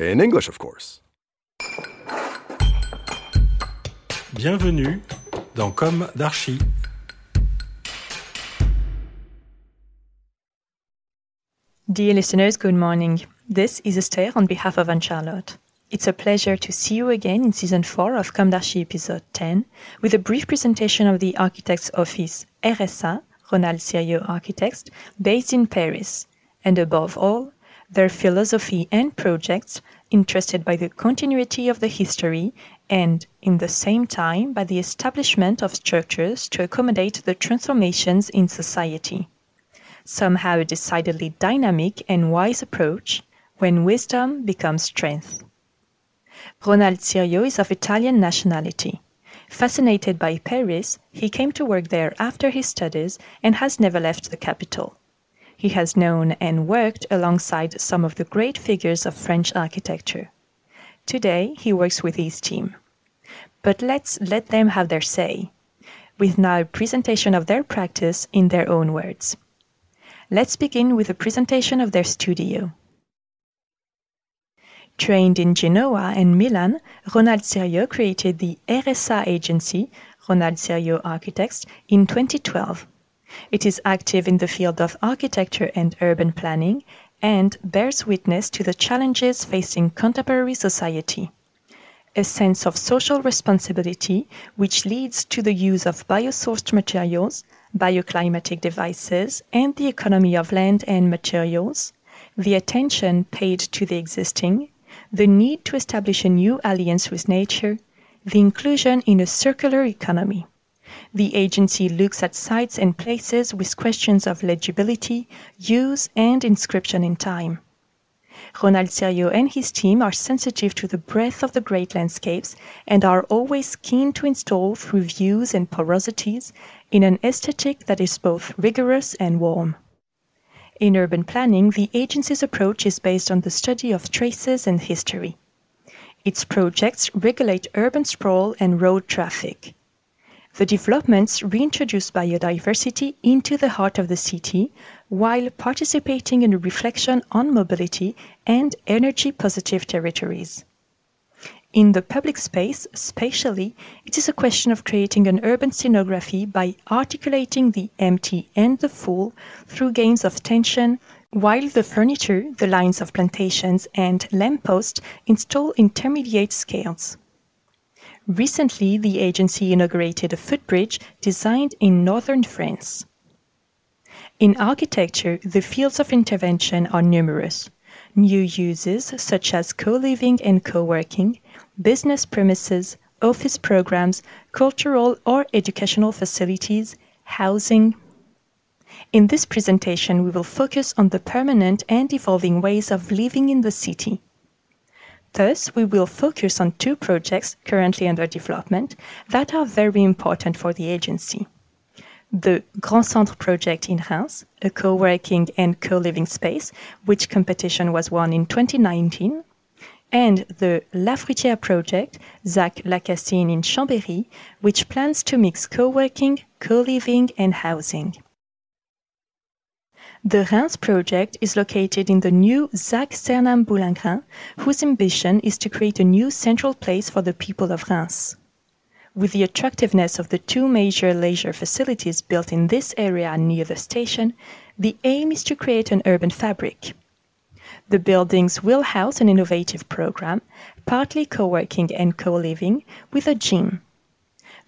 In English, of course. Bienvenue dans Comme d'Archi. Dear listeners, good morning. This is Esther on behalf of Anne Charlotte. It's a pleasure to see you again in season 4 of Comme d'Archi episode 10 with a brief presentation of the architect's office RSA, Ronald Sirieux Architects, based in Paris, and above all, their philosophy and projects interested by the continuity of the history and, in the same time, by the establishment of structures to accommodate the transformations in society somehow a decidedly dynamic and wise approach when wisdom becomes strength. Ronald Sirieux is of Italian nationality. Fascinated by Paris, he came to work there after his studies and has never left the capital. He has known and worked alongside some of the great figures of French architecture. Today, he works with his team. But let's let them have their say, with now a presentation of their practice in their own words. Let's begin with a presentation of their studio. Trained in Genoa and Milan, Ronald Serio created the RSA agency, Ronald Serio Architects, in 2012. It is active in the field of architecture and urban planning and bears witness to the challenges facing contemporary society. A sense of social responsibility, which leads to the use of biosourced materials, bioclimatic devices, and the economy of land and materials, the attention paid to the existing, the need to establish a new alliance with nature, the inclusion in a circular economy. The agency looks at sites and places with questions of legibility, use, and inscription in time. Ronald Sirieux and his team are sensitive to the breadth of the great landscapes and are always keen to install through views and porosities in an aesthetic that is both rigorous and warm. In urban planning, the agency's approach is based on the study of traces and history. Its projects regulate urban sprawl and road traffic. The developments reintroduce biodiversity into the heart of the city while participating in a reflection on mobility and energy positive territories. In the public space, spatially, it is a question of creating an urban scenography by articulating the empty and the full through games of tension, while the furniture, the lines of plantations, and lampposts install intermediate scales. Recently, the agency inaugurated a footbridge designed in northern France. In architecture, the fields of intervention are numerous. New uses such as co living and co working, business premises, office programs, cultural or educational facilities, housing. In this presentation, we will focus on the permanent and evolving ways of living in the city. Thus, we will focus on two projects currently under development that are very important for the agency. The Grand Centre project in Reims, a co-working and co-living space, which competition was won in 2019, and the La Fruitière project, ZAC La Cassine in Chambéry, which plans to mix co-working, co-living and housing. The Reims project is located in the new ZAC Sernam Boulingrin, whose ambition is to create a new central place for the people of Reims. With the attractiveness of the two major leisure facilities built in this area near the station, the aim is to create an urban fabric. The buildings will house an innovative program, partly co-working and co-living, with a gym.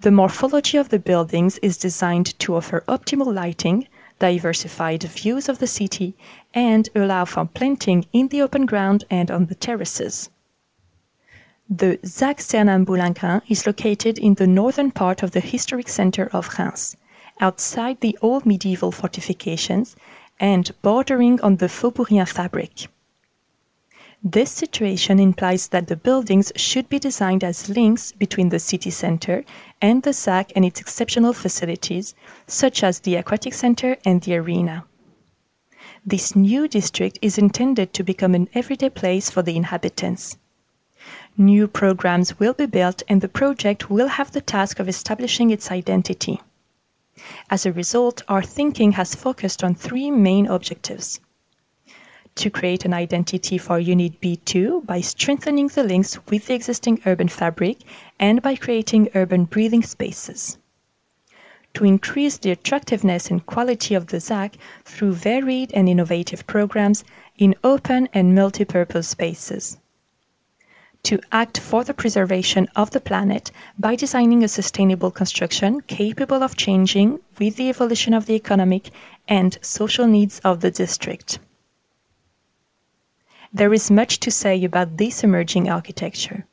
The morphology of the buildings is designed to offer optimal lighting, diversified views of the city, and allow for planting in the open ground and on the terraces. The ZAC Sernam-Boulingrin is located in the northern part of the historic center of Reims, outside the old medieval fortifications and bordering on the Faubourien fabric. This situation implies that the buildings should be designed as links between the city center and the ZAC and its exceptional facilities, such as the aquatic center and the arena. This new district is intended to become an everyday place for the inhabitants. New programs will be built and the project will have the task of establishing its identity. As a result, our thinking has focused on three main objectives. To create an identity for Unit B2 by strengthening the links with the existing urban fabric and by creating urban breathing spaces. To increase the attractiveness and quality of the ZAC through varied and innovative programs in open and multi-purpose spaces to act for the preservation of the planet by designing a sustainable construction capable of changing with the evolution of the economic and social needs of the district. There is much to say about this emerging architecture.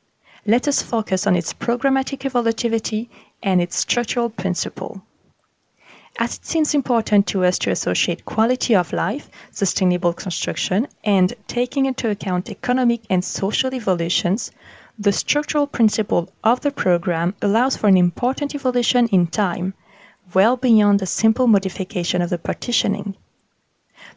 Let us focus on its programmatic evolutivity and its structural principle as it seems important to us to associate quality of life, sustainable construction, and taking into account economic and social evolutions, the structural principle of the program allows for an important evolution in time, well beyond a simple modification of the partitioning.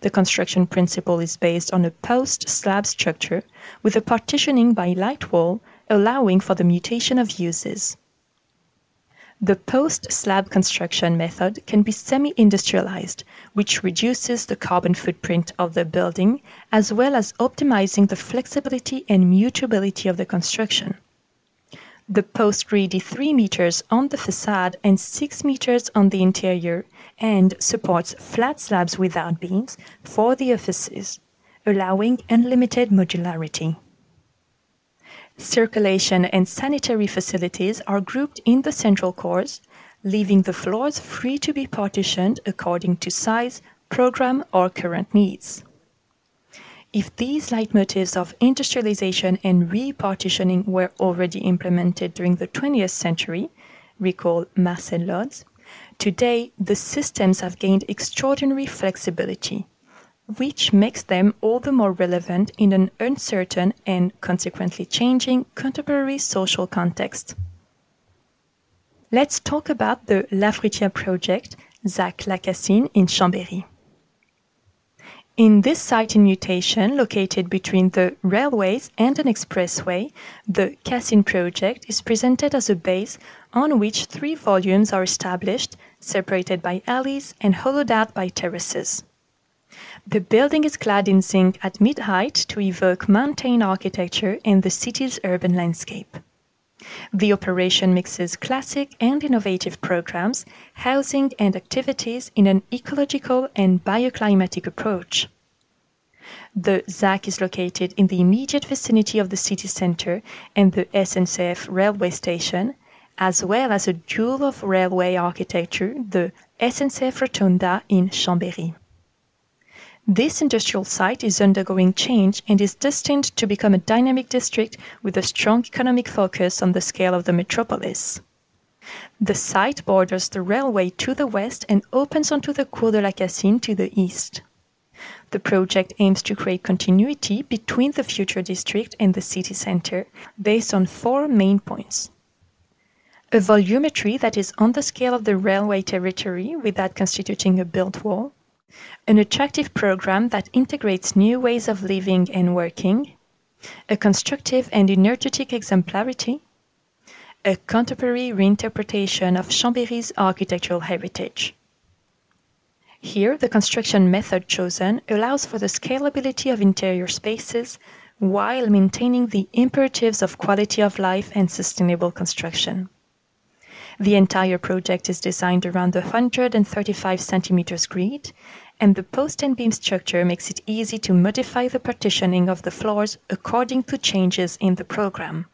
The construction principle is based on a post slab structure with a partitioning by light wall allowing for the mutation of uses. The post-slab construction method can be semi-industrialized, which reduces the carbon footprint of the building as well as optimizing the flexibility and mutability of the construction. The post ready 3 meters on the facade and 6 meters on the interior and supports flat slabs without beams for the offices, allowing unlimited modularity. Circulation and sanitary facilities are grouped in the central cores, leaving the floors free to be partitioned according to size, program, or current needs. If these leitmotifs of industrialization and repartitioning were already implemented during the 20th century, recall Marcel Lods, today the systems have gained extraordinary flexibility which makes them all the more relevant in an uncertain and consequently changing contemporary social context. Let's talk about the La Fruitière project, ZAC La Cassine in Chambéry. In this site in mutation, located between the railways and an expressway, the Cassin project is presented as a base on which three volumes are established, separated by alleys and hollowed out by terraces. The building is clad in zinc at mid height to evoke mountain architecture and the city's urban landscape. The operation mixes classic and innovative programs, housing and activities in an ecological and bioclimatic approach. The ZAC is located in the immediate vicinity of the city center and the SNCF railway station, as well as a jewel of railway architecture, the SNCF Rotunda in Chambéry. This industrial site is undergoing change and is destined to become a dynamic district with a strong economic focus on the scale of the metropolis. The site borders the railway to the west and opens onto the Cours de la Cassine to the east. The project aims to create continuity between the future district and the city center based on four main points. A volumetry that is on the scale of the railway territory without constituting a built wall an attractive program that integrates new ways of living and working, a constructive and energetic exemplarity, a contemporary reinterpretation of Chambéry's architectural heritage. Here, the construction method chosen allows for the scalability of interior spaces while maintaining the imperatives of quality of life and sustainable construction. The entire project is designed around the 135 centimeters grid and the post and beam structure makes it easy to modify the partitioning of the floors according to changes in the program.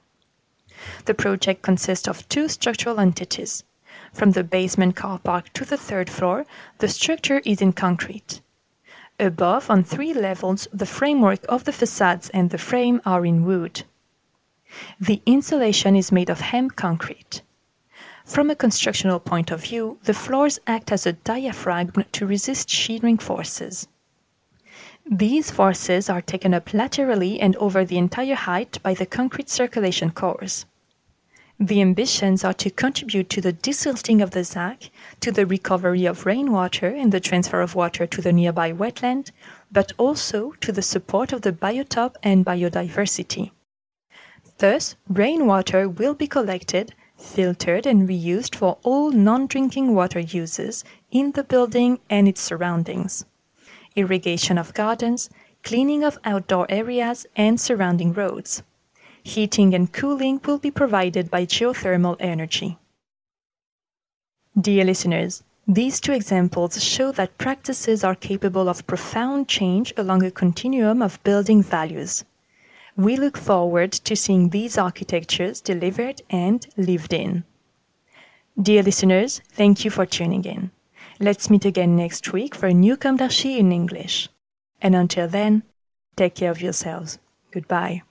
The project consists of two structural entities. From the basement car park to the third floor, the structure is in concrete. Above, on three levels, the framework of the facades and the frame are in wood. The insulation is made of hemp concrete. From a constructional point of view, the floors act as a diaphragm to resist shearing forces. These forces are taken up laterally and over the entire height by the concrete circulation cores. The ambitions are to contribute to the desilting of the ZAC, to the recovery of rainwater and the transfer of water to the nearby wetland, but also to the support of the biotop and biodiversity. Thus, rainwater will be collected, filtered, and reused for all non drinking water uses in the building and its surroundings. Irrigation of gardens, cleaning of outdoor areas and surrounding roads. Heating and cooling will be provided by geothermal energy. Dear listeners, these two examples show that practices are capable of profound change along a continuum of building values. We look forward to seeing these architectures delivered and lived in. Dear listeners, thank you for tuning in. Let's meet again next week for a new d'Archi in English. And until then, take care of yourselves. Goodbye.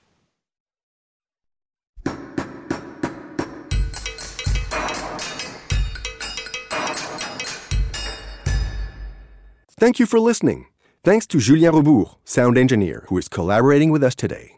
Thank you for listening. Thanks to Julien Rebours, sound engineer, who is collaborating with us today.